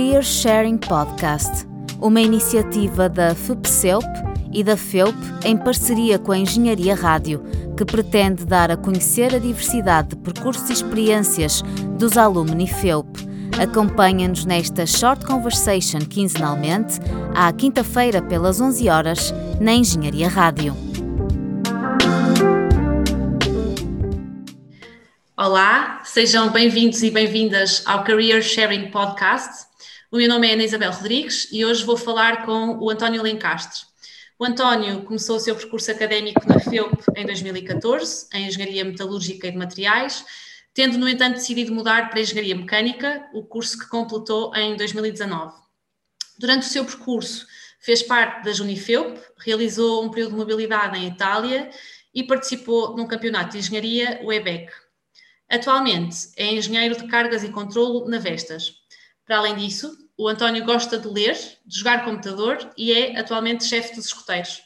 Career Sharing Podcast, uma iniciativa da FUPCELP e da FEUP em parceria com a Engenharia Rádio, que pretende dar a conhecer a diversidade de percursos e experiências dos alumni FEUP. Acompanha-nos nesta Short Conversation quinzenalmente, à quinta-feira pelas 11 horas, na Engenharia Rádio. Olá, sejam bem-vindos e bem-vindas ao Career Sharing Podcast. O meu nome é Ana Isabel Rodrigues e hoje vou falar com o António Lencastre. O António começou o seu percurso académico na FEUP em 2014, em Engenharia Metalúrgica e de Materiais, tendo, no entanto, decidido mudar para Engenharia Mecânica, o curso que completou em 2019. Durante o seu percurso, fez parte da Junifeup, realizou um período de mobilidade em Itália e participou num campeonato de engenharia, o EBEC. Atualmente é engenheiro de cargas e controlo na Vestas. Para além disso, o António gosta de ler, de jogar computador e é atualmente chefe dos escoteiros.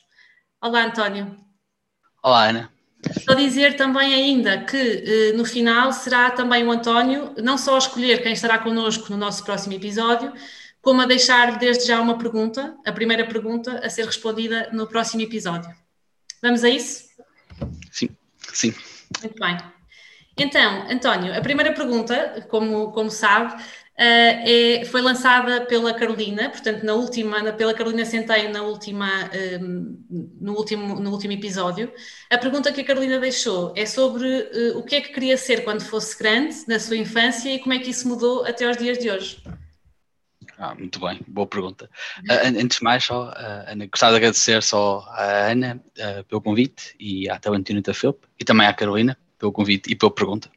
Olá, António. Olá, Ana. Só dizer também ainda que eh, no final será também o António, não só a escolher quem estará connosco no nosso próximo episódio, como a deixar desde já uma pergunta, a primeira pergunta a ser respondida no próximo episódio. Vamos a isso? Sim, sim. Muito bem. Então, António, a primeira pergunta, como, como sabe, uh, é, foi lançada pela Carolina, portanto, na última, pela Carolina Centeio, na última, um, ehm, no, último, no último episódio. A pergunta que a Carolina deixou é sobre uh, o que é que queria ser quando fosse grande, na sua infância, e como é que isso mudou até aos dias de hoje. Ah, muito bem, boa pergunta. Uh, antes de mais, só, Ana, gostava de agradecer só à Ana pelo convite e à Talentina da FEUP e também à Carolina pelo convite e pela pergunta.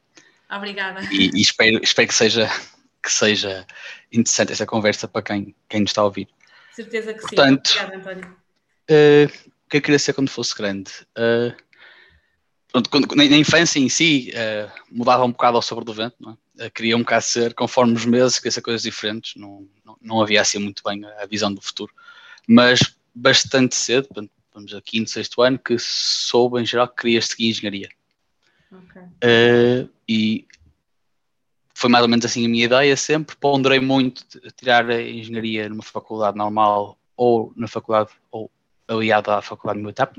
Obrigada. E, e, espero, espero que, seja, que seja interessante essa conversa para quem, quem nos está a ouvir. Certeza que Portanto, sim. Obrigada, António. Uh, o que eu queria ser quando fosse grande? Uh, pronto, quando, na, na, infância em si, uh, mudava um bocado ao sobre do vento, não é? queria um bocado ser, conforme os meses, queria ser coisas diferentes, não, não, não havia assim muito bem a, a visão do futuro. Mas bastante cedo, vamos a quinto, sexto ano, que soube em geral que queria seguir engenharia. Okay. Uh, e foi mais ou menos assim a minha ideia sempre. Ponderei muito tirar a engenharia numa faculdade normal ou na faculdade, ou aliada à faculdade militar,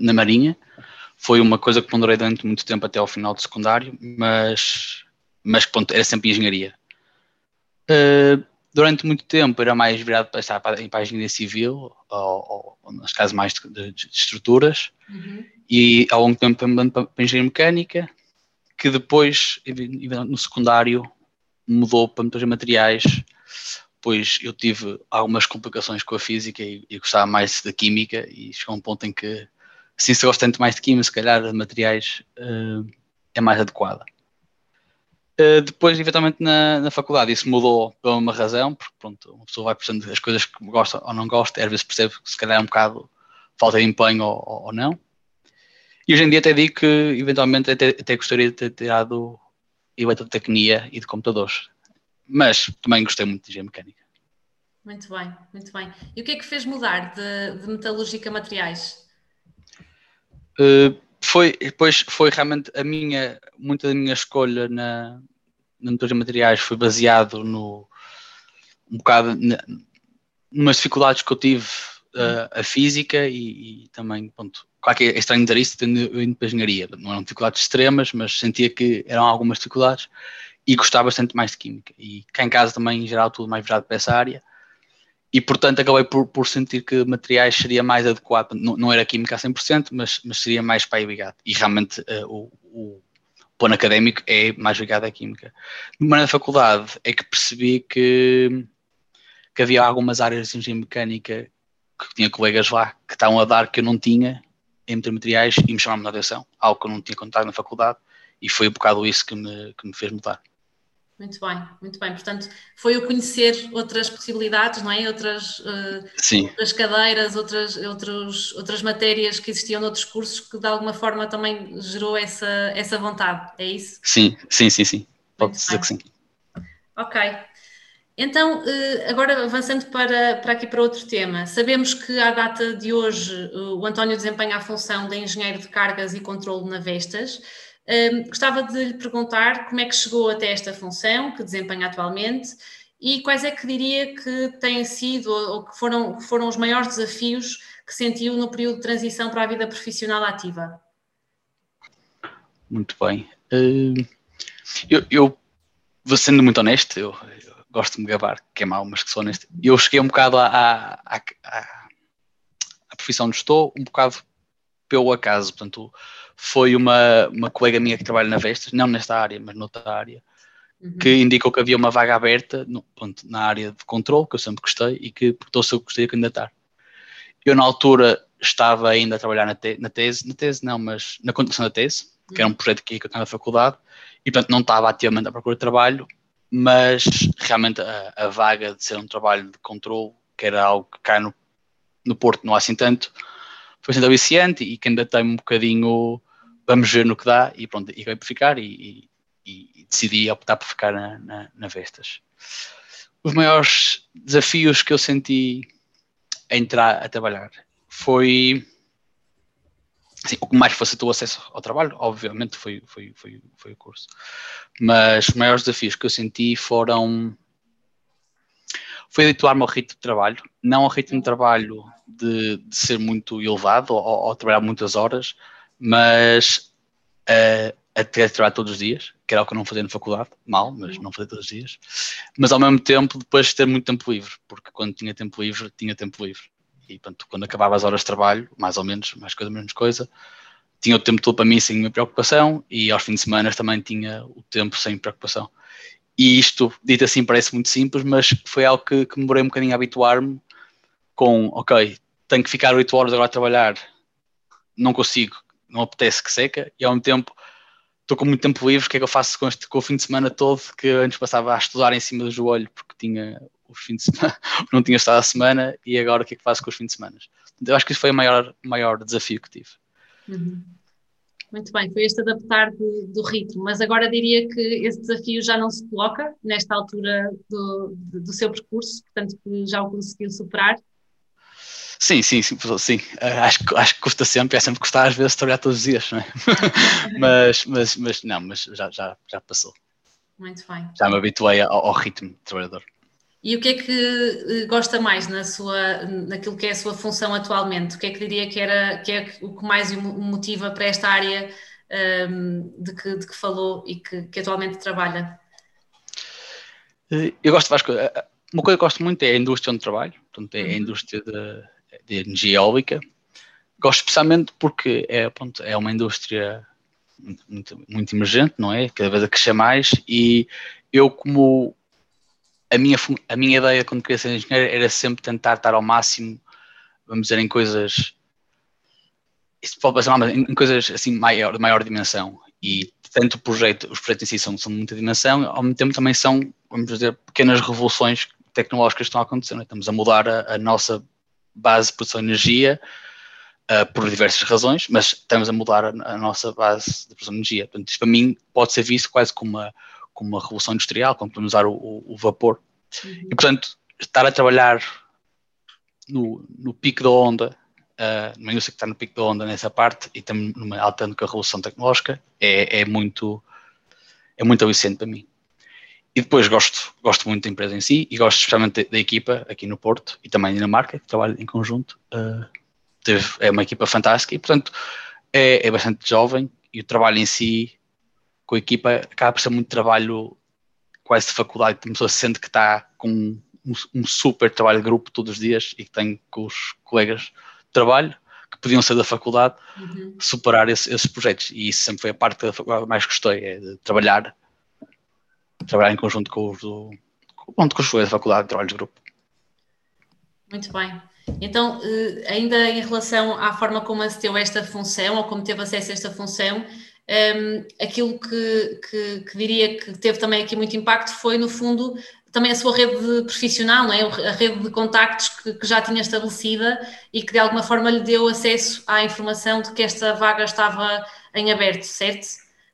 na Marinha. Foi uma coisa que ponderei durante muito tempo até ao final do secundário, mas, mas ponto, era sempre engenharia. Uh, durante muito tempo era mais virado para, estar para, para a engenharia civil, ou, ou nas casas mais de, de, de estruturas. Uhum e ao longo do tempo para, para engenharia mecânica, que depois, no secundário, mudou para de materiais, pois eu tive algumas complicações com a física e, e gostava mais da química e chegou a um ponto em que, assim se gosta tanto mais de química, se calhar de materiais uh, é mais adequada. Uh, depois, eventualmente, na, na, faculdade, isso mudou por uma razão, porque pronto, uma pessoa vai percebendo as coisas que gosta ou não gosta, às vezes percebe que se calhar é um bocado falta de empenho ou, ou não. E hoje em dia até digo que eventualmente até, até gostaria de ter tirado eletrotecnia e de computadores. Mas também gostei muito de engenharia mecânica. Muito bem, muito bem. E o que é que fez mudar de, de metalúrgica materiais? Uh, foi, depois foi realmente a minha, muita da minha escolha na, na metalurgia materiais foi baseado no um bocado na, umas dificuldades que eu tive uh, a física e, e também, pronto, claro que é estranho dizer isso tendo indo para a engenharia, não eram dificuldades extremas, mas sentia que eram algumas dificuldades e gostava bastante mais de química. E cá em casa também, em geral, tudo mais virado para essa área. E, portanto, acabei por, por sentir que materiais seria mais adequado. Não, não era química a 100%, mas, mas seria mais para aí ligado. E realmente uh, o, o plano académico é mais ligado à química. Mas na faculdade é que percebi que, que havia algumas áreas de engenharia mecânica que tinha colegas lá que estavam a dar que eu não tinha em materiais e me chamaram a atenção, algo que eu não tinha contado na faculdade e foi um bocado isso que me, que me fez mudar. Muito bem, muito bem. Portanto, foi o conhecer outras possibilidades, não é? Outras, uh, outras cadeiras, outras, outros, outras matérias que existiam noutros cursos que de alguma forma também gerou essa, essa vontade, é isso? Sim, sim, sim, sim. Pode dizer que sim. Ok. Então, eh, agora avançando para, para aqui para outro tema, sabemos que à data de hoje o António desempenha a função de engenheiro de cargas e controle na Vestas. Gostava de lhe perguntar como é que chegou até esta função que desempenha atualmente e quais é que diria que têm sido ou que foram, foram os maiores desafios que sentiu no período de transição para a vida profissional ativa? Muito bem. Eu, eu, vou sendo muito honesto, eu, eu, gosto de me gabar, que é mau, mas que sou honesto. Eu cheguei um bocado à, à, à, à profissão onde estou, um bocado pelo acaso. Portanto, foi uma, uma colega minha que trabalha na Vestas, não nesta área, mas noutra área, uhum. que indicou que havia uma vaga aberta no, ponto, na área de controle, que eu sempre gostei, e que perguntou se eu gostaria de candidatar. Eu, na altura, estava ainda a trabalhar na, te, na tese, na tese não, mas na condução da tese, que era um projeto que eu tinha na faculdade, e portanto não estava ativamente à procura de trabalho, mas realmente a, a vaga de ser um trabalho de controle, que era algo que cá no, no Porto não há assim tanto, foi sendo aliciante e que ainda tem um bocadinho, vamos ver no que dá, e pronto, e acabei por ficar e, e, e decidi optar por ficar na, na, na, Vestas. Os maiores desafios que eu senti a entrar a trabalhar foi O que mais facilitou o acesso ao trabalho, obviamente, foi, foi, foi, foi o curso. Mas os maiores desafios que eu senti foram. Foi habituar-me ao ritmo de trabalho, não ao ritmo de trabalho de, de ser muito elevado ou, ou, trabalhar muitas horas, mas uh, a ter de trabalhar todos os dias, que era o que eu não fazia na faculdade, mal, mas não fazia todos os dias. Mas ao mesmo tempo, depois ter muito tempo livre, porque quando tinha tempo livre, tinha tempo livre e portanto, quando acabava as horas de trabalho, mais ou menos, mais coisa, menos coisa, tinha o tempo todo para mim sem nenhuma preocupação e aos fins de semana também tinha o tempo sem preocupação. E isto, dito assim, parece muito simples, mas foi algo que, que demorei um bocadinho a habituar-me com, ok, tenho que ficar 8 horas agora a trabalhar, não consigo, não apetece que seca, e ao mesmo tempo estou com muito tempo livre, o que é que eu faço com, este, com o fim de semana todo que antes passava a estudar em cima do joelho porque tinha os fins de semana, não tinha estado a semana e agora o que é que faço com os fins de semana? Eu acho que isso foi o maior, maior desafio que tive. Uhum. Muito bem, foi este adaptar do, do, ritmo, mas agora diria que esse desafio já não se coloca nesta altura do, do seu percurso, portanto que já o conseguiu superar. Sim, sim, sim, sim. Uh, acho, acho que custa sempre, é sempre custar às vezes trabalhar todos os dias, não é? mas, mas, mas não, mas já, já, já passou. Muito bem. Já me habituei ao, ao ritmo de trabalhador. E o que é que eh, gosta mais na sua, naquilo que é a sua função atualmente? O que é que diria que, era, que é o que mais o motiva para esta área um, ehm, de, que, de que falou e que, que atualmente trabalha? Eh, eu gosto de várias coisas. Eh, uma coisa que gosto muito é a indústria onde trabalho, portanto, é a uhum. indústria de, de energia eólica. Gosto especialmente porque é, pronto, é uma indústria muito, muito emergente, não é? Cada vez a crescer mais e eu como a minha, a minha ideia quando queria ser engenheiro era sempre tentar estar ao máximo, vamos dizer, em coisas. Isso pode passar mal, em coisas assim maior, de maior dimensão. E tanto o projeto, os projetos em si são, são de muita dimensão, ao mesmo tempo também são, vamos dizer, pequenas revoluções tecnológicas que estão a acontecer. É? Estamos a mudar a, a, nossa base de produção de energia uh, por diversas razões, mas estamos a mudar a, a, nossa base de produção de energia. Portanto, isto para mim pode ser visto quase como uma como uma revolução industrial, como podemos usar o, o, vapor. Uhum. E, portanto, estar a trabalhar no, no pico da onda, uh, numa indústria que está no pico da onda nessa parte, e também numa alta com a revolução tecnológica, é, é muito é muito aliciente para mim. E depois gosto, gosto muito da empresa em si e gosto especialmente da, da equipa aqui no Porto e também na Dinamarca, que trabalho em conjunto. Uh, teve, é uma equipa fantástica e, portanto, é, é bastante jovem e o trabalho em si com a equipa acaba por ser muito trabalho quase de faculdade, a pessoa sente que está com um, um, super trabalho de grupo todos os dias e que tem com os colegas de trabalho que podiam ser da faculdade uhum. superar esse, esses projetos e isso sempre foi a parte da faculdade mais gostei, é de trabalhar trabalhar em conjunto com os do, com, com os colegas da faculdade de trabalho de grupo. Muito bem. Então, eh, ainda em relação à forma como acedeu esta função ou como teve acesso a esta função, um, aquilo que, que, que, diria que teve também aqui muito impacto foi, no fundo, também a sua rede profissional, não é? a rede de contactos que, que, já tinha estabelecida e que de alguma forma lhe deu acesso à informação de que esta vaga estava em aberto, certo?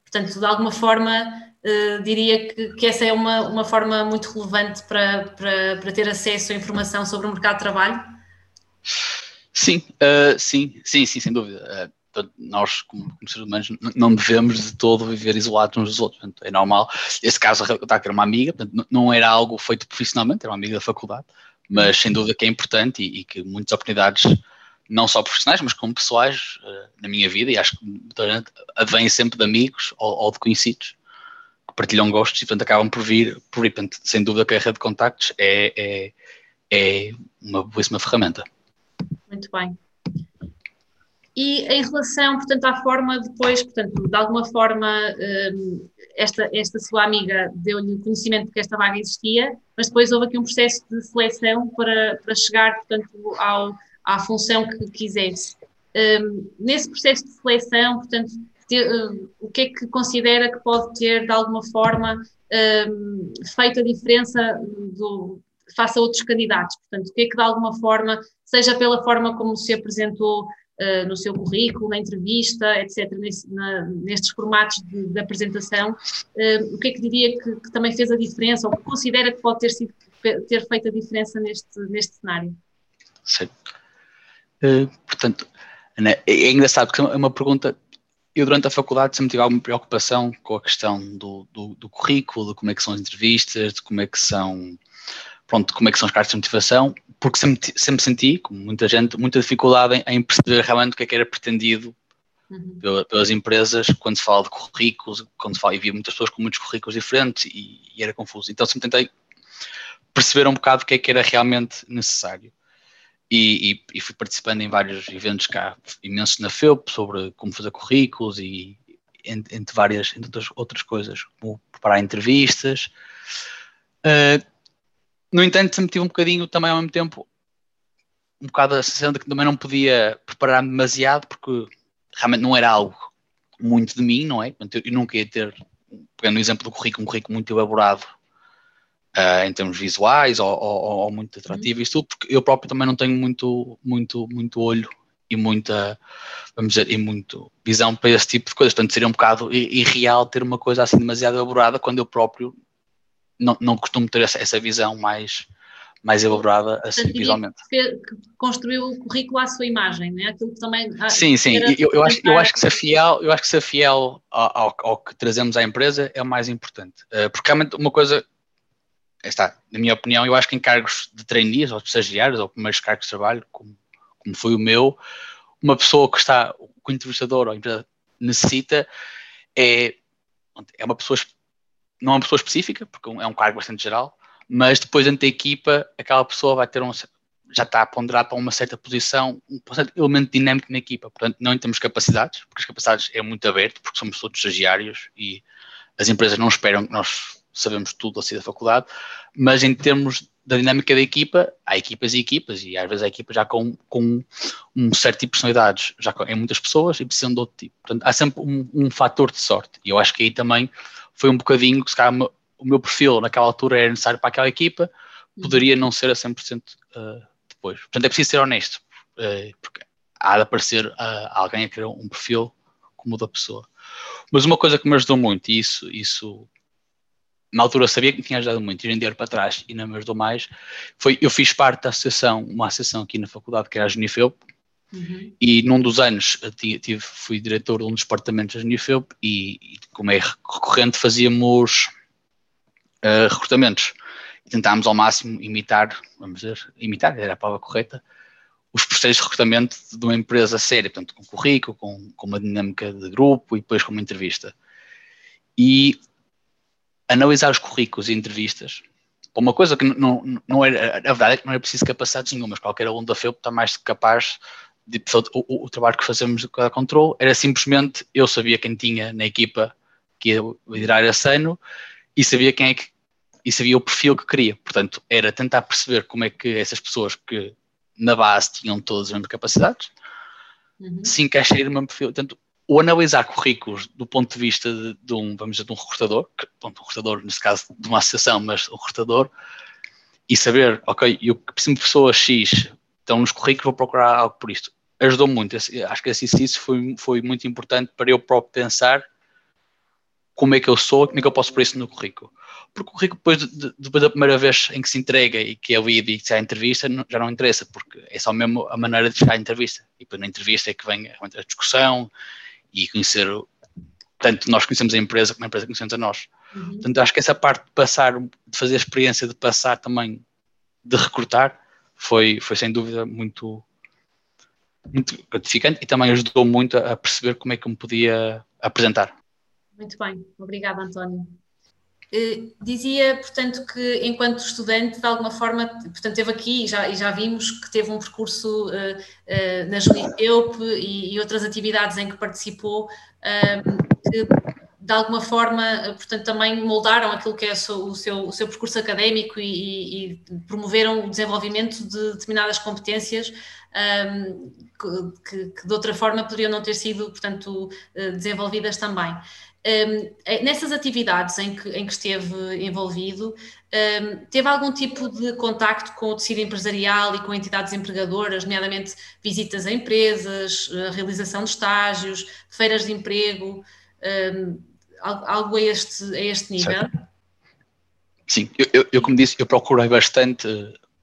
Portanto, de alguma forma, uh, diria que, que, essa é uma, uma forma muito relevante para, para, para ter acesso à informação sobre o mercado de trabalho? Sim, uh, sim, sim, sim, sem dúvida. Uh, Portanto, nós, como, como, seres humanos, não devemos de todo viver isolados uns dos outros. Portanto, é normal. Esse caso, a que era uma amiga, portanto, não era algo feito profissionalmente, era uma amiga da faculdade, mas sem dúvida que é importante e, e que muitas oportunidades, não só profissionais, mas como pessoais, uh, na minha vida, e acho que advêm sempre de amigos ou, ou, de conhecidos que partilham gostos e, portanto, acabam por vir, por ir, portanto, sem dúvida que a rede de contactos é, é, é uma boíssima ferramenta. Muito bem. E em relação, portanto, à forma depois, portanto, de alguma forma, hum, esta, esta sua amiga deu-lhe conhecimento de que esta vaga existia, mas depois houve aqui um processo de seleção para, para chegar, portanto, ao, à função que quisesse. Um, nesse processo de seleção, portanto, uh, o que é que considera que pode ter, de alguma forma, feito a diferença do, face a outros candidatos? Portanto, o que é que, de alguma forma, seja pela forma como se apresentou uh, no seu currículo, na entrevista, etc., nesse, na, nestes formatos de, de apresentação, uh, o que é que diria que, que, também fez a diferença ou que considera que pode ter, sido, ter feito a diferença neste, neste cenário? Sim. Uh, portanto, né, é, é engraçado porque é uma pergunta eu durante a faculdade sempre tive alguma preocupação com a questão do, do, do, currículo, de como é que são as entrevistas, de como é que são pronto, como é que são as cartas de motivação, porque sempre, sempre senti, como muita gente, muita dificuldade em, em perceber realmente o que é que era pretendido uhum. pelas empresas quando se fala de currículos, quando se fala, e havia muitas pessoas com muitos currículos diferentes e, e, era confuso. Então sempre tentei perceber um bocado o que é que era realmente necessário. E, e, e fui participando em vários eventos cá, imensos na FEUP, sobre como fazer currículos e entre, entre várias, entre outras, outras coisas, como preparar entrevistas. Uh, no entanto, tive um bocadinho também ao mesmo tempo, um bocado a sensação de que também não podia preparar-me demasiado, porque realmente não era algo muito de mim, não é? Eu nunca ia ter, pegando o exemplo do currículo, um currículo muito elaborado uh, em termos visuais ou, ou, ou muito atrativo uhum. e tudo, porque eu próprio também não tenho muito, muito, muito olho e muita, vamos dizer, e muito visão para esse tipo de coisas. Portanto, seria um bocado irreal ter uma coisa assim demasiado elaborada quando eu próprio não, não costumo ter essa, essa visão mais, mais elaborada assim Portanto, visualmente. Que, construiu o currículo à sua imagem, não é? Aquilo que também. Sim, sim. Eu, eu, acho, eu acho que ser fiel, eu acho que ser fiel ao, ao, que trazemos à empresa é o mais importante. Uh, porque realmente uma coisa. Está, na minha opinião, eu acho que em cargos de trainees ou de estagiários ou primeiros cargos de trabalho, como, como foi o meu, uma pessoa que está, o entrevistador ou a empresa necessita é, é uma pessoa não é uma pessoa específica, porque é um cargo bastante geral, mas depois dentro da equipa, aquela pessoa vai ter um, já está a ponderar para uma certa posição, um certo elemento dinâmico na equipa. Portanto, não em termos de capacidades, porque as capacidades é muito aberto, porque somos todos estagiários e as empresas não esperam que nós sabemos tudo assim da faculdade, mas em termos da dinâmica da equipa, há equipas e equipas, e às vezes há equipas já com, com um certo tipo de personalidades, já em muitas pessoas e precisam de outro tipo. Portanto, há sempre um, um fator de sorte, e eu acho que aí também foi um bocadinho, se calhar o meu perfil naquela altura era necessário para aquela equipa, uhum. poderia não ser a 100% uh, eh, depois. Portanto, é preciso ser honesto, uh, porque há de aparecer uh, alguém a criar um perfil como o da pessoa. Mas uma coisa que me ajudou muito, e isso, isso na altura sabia que me tinha ajudado muito, ir em dinheiro para trás e não me ajudou mais, foi eu fiz parte da associação, uma associação aqui na faculdade que era a Junifeu, Uhum. E num dos anos tive, fui diretor de um dos departamentos da Unifeu e, e, como é recorrente, fazíamos uh, recrutamentos. E tentámos ao máximo imitar, vamos dizer, imitar, era a palavra correta, os processos de recrutamento de uma empresa séria, portanto, com currículo, com, com uma dinâmica de grupo e depois com uma entrevista. E analisar os currículos e entrevistas uma coisa que não, não, era, a verdade é que não era preciso capacidades nenhumas, qualquer aluno da FEUP está mais capaz de, o, o, trabalho que fazemos cada controle era simplesmente eu sabia quem tinha na equipa que ia liderar esse ano e sabia quem é que e sabia o perfil que queria. Portanto, era tentar perceber como é que essas pessoas que na base tinham todas as mesmas capacidades uhum. se encaixariam no mesmo perfil. Portanto, o analisar currículos do ponto de vista de, de um, vamos dizer, de um recrutador, que, ponto, um recrutador, nesse caso, de uma associação, mas um recrutador, e saber, ok, eu preciso de pessoas X então, nos currículos vou procurar algo por isto. Ajudou muito. Acho que esse exercício foi, foi muito importante para eu próprio pensar como é que eu sou, como é que eu posso pôr isso no currículo. porque o currículo depois, de, depois da primeira vez em que se entrega e que é o ID e que se há a entrevista, não, já não interessa, porque é só mesmo a maneira de chegar à entrevista. E depois na entrevista é que vem a discussão e conhecer, tanto nós conhecemos a empresa como a empresa conhecemos a nós. Uhum. Portanto, acho que essa parte de passar, de fazer a experiência de passar também, de recrutar, foi, foi sem dúvida muito, muito gratificante e também ajudou muito a perceber como é que eu me podia apresentar. Muito bem, obrigada António. Uh, dizia, portanto, que enquanto estudante, de alguma forma, portanto, teve aqui e já, e já vimos que teve um percurso uh, uh, na Junipeup e, e, outras atividades em que participou, que de alguma forma, portanto, também moldaram aquilo que é o seu, o seu, percurso académico e, e, promoveram o desenvolvimento de determinadas competências um, que, que, de outra forma poderiam não ter sido, portanto, desenvolvidas também. Um, é, nessas atividades em que, em que esteve envolvido, um, teve algum tipo de contacto com o tecido empresarial e com entidades empregadoras, nomeadamente visitas a empresas, a realização de estágios, feiras de emprego, um, algo a este, a este nível? Certo. Sim, eu, eu, eu, como disse, eu procurei bastante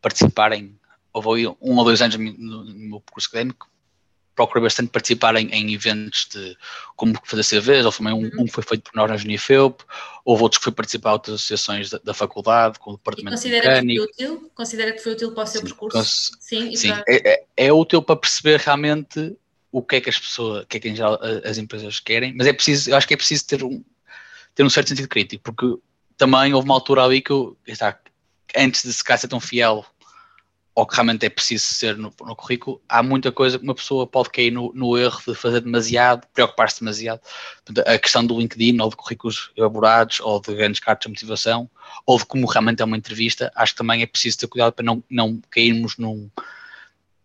participar em, houve um ou dois anos no, no meu percurso académico, procurei bastante participar em, em, eventos de como fazer CVs, ou também um, uhum. um foi feito por nós na Unifeup, houve outros que foi participar em outras associações da, da faculdade, com o departamento e considera mecânico. que foi útil? Considera que foi útil para o seu sim, percurso? sim, sim para... é, é, é, útil para perceber realmente o que é que as pessoas, o que é que em geral as empresas querem, mas é preciso, eu acho que é preciso ter um, ter um certo sentido crítico, porque também houve uma altura ali que eu, está, antes de se calhar ser tão fiel ou que realmente é preciso ser no, no, currículo, há muita coisa que uma pessoa pode cair no, no erro de fazer demasiado, preocupar-se demasiado. Portanto, a questão do LinkedIn, ou de currículos elaborados, ou de grandes cartas de motivação, ou de como realmente é uma entrevista, acho que também é preciso ter cuidado para não, não cairmos num,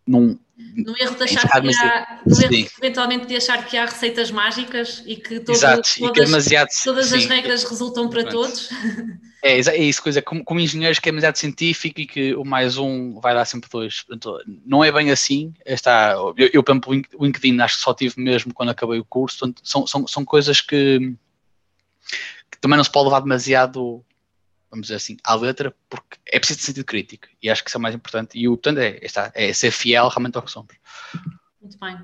num, no erro de achar que há, no erro eventualmente de achar que há receitas mágicas e que, todo, Exato, todas, que é todas as regras resultam para todos. É, é isso, coisa, como, como engenheiros que é demasiado científico e que o mais um vai dar sempre dois. Portanto, não é bem assim. Está, eu, eu, por exemplo, o LinkedIn acho que só tive mesmo quando acabei o curso. Portanto, são, são, são coisas que, que também não se pode levar demasiado vamos dizer assim, à letra, porque é preciso de sentido crítico e acho que isso é mais importante. E o portanto é, está, é ser fiel realmente ao que somos. Muito bem.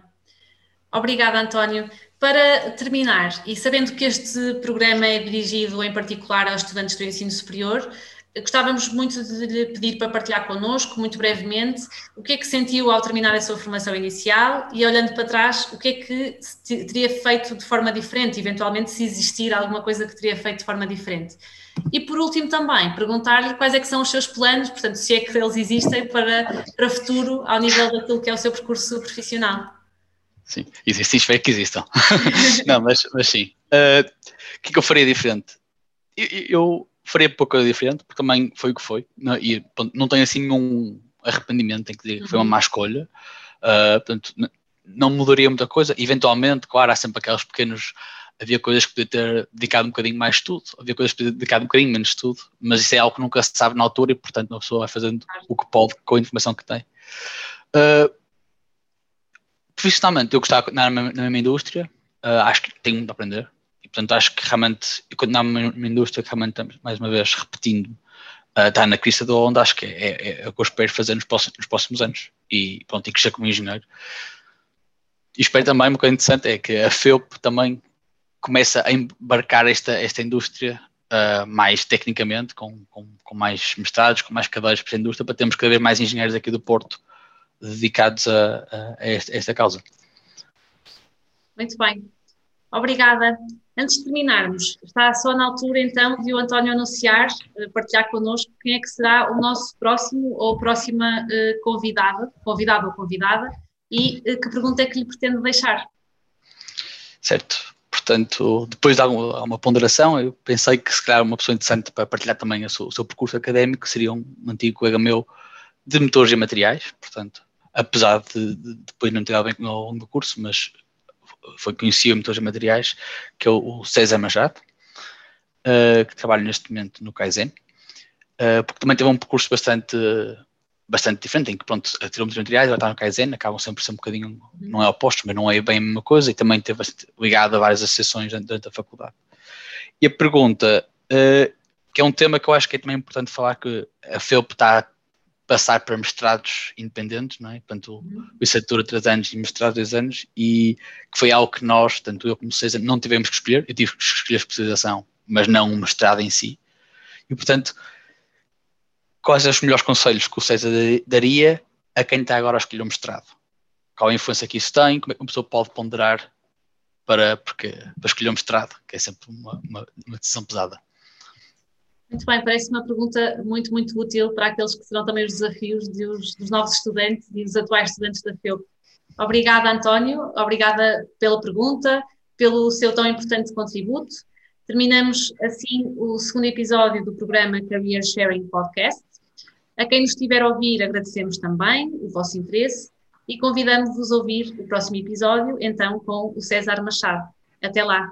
Obrigada, António. Para terminar, e sabendo que este programa é dirigido em particular aos estudantes do ensino superior, gostávamos muito de lhe pedir para partilhar connosco, muito brevemente, o que é que sentiu ao terminar a sua formação inicial e, olhando para trás, o que é que teria feito de forma diferente, eventualmente, se existir alguma coisa que teria feito de forma diferente. E por último também, perguntar-lhe quais é que são os seus planos, portanto, se é que eles existem para, para futuro, ao nível daquilo que é o seu percurso profissional. Sim, existem, espero que existam. não, mas, mas sim. Uh, o que é que eu faria diferente? Eu, eu faria pouca coisa diferente, porque também foi o que foi, não, e pronto, não tenho assim nenhum arrependimento, tenho que dizer que foi uma má escolha. Uh, portanto, não mudaria muita coisa. Eventualmente, claro, há sempre aqueles pequenos havia coisas que podia ter dedicado um bocadinho mais estudo, havia coisas que podia ter dedicado um bocadinho menos estudo, mas isso é algo que nunca se sabe na altura e, portanto, a pessoa vai fazendo o que pode com a informação que tem. Uh, profissionalmente, eu gostava na, na mesma indústria, uh, acho que tenho muito a aprender, portanto, acho que realmente, eu continuar na mesma indústria, que realmente, mais uma vez, repetindo, uh, está na crista da onda, acho que é, é, é, o que eu espero fazer nos próximos, nos próximos anos, e pronto, e crescer como engenheiro. E espero também, uma coisa interessante, é que a FEUP também começa a embarcar esta, esta indústria uh, mais tecnicamente, com, com, com, mais mestrados, com mais cadeiras para a indústria, para termos cada vez mais engenheiros aqui do Porto dedicados a, a, esta, a esta causa. Muito bem. Obrigada. Antes de terminarmos, está só na altura então de o António anunciar, eh, partilhar connosco quem é que será o nosso próximo ou próxima uh, convidada, convidado ou convidada, e uh, que pergunta é que lhe pretende deixar. Certo. Portanto, depois de alguma ponderação, eu pensei que se calhar uma pessoa interessante para partilhar também o seu, o seu percurso académico seria um antigo colega meu de motores e materiais, portanto, apesar de, de depois não ter bem ao longo do curso, mas foi conhecido motores e materiais, que é o, César Machado, uh, que trabalha neste momento no Kaizen, uh, porque também teve um percurso bastante bastante diferente, em que, pronto, a trilometria materiais, ela está no Kaizen, acabam sempre a ser um bocadinho, uhum. não é oposto, mas não é bem a mesma coisa, e também teve ligado a várias associações durante, a faculdade. E a pergunta, uh, que é um tema que eu acho que é também importante falar que a FEUP está passar para mestrados independentes, não é? Portanto, uhum. o licenciatura 3 anos e mestrado 2 anos, e que foi algo que nós, tanto eu como César, não tivemos que escolher. Eu tive que escolher a especialização, mas não o mestrado em si. E, portanto, quais são os melhores conselhos que o César daria a quem está agora a escolher o mestrado? Qual a influência que isso tem? Como é que uma pessoa pode ponderar para, porque, para escolher um mestrado, que é sempre uma, uma, uma decisão pesada? Muito bem, parece uma pergunta muito, muito útil para aqueles que serão também os desafios dos, dos novos estudantes e dos atuais estudantes da FEUP. Obrigada, António, obrigada pela pergunta, pelo seu tão importante contributo. Terminamos assim o segundo episódio do programa Career Sharing Podcast. A quem nos estiver a ouvir, agradecemos também o vosso interesse e convidamos-vos a ouvir o próximo episódio, então, com o César Machado. Até lá!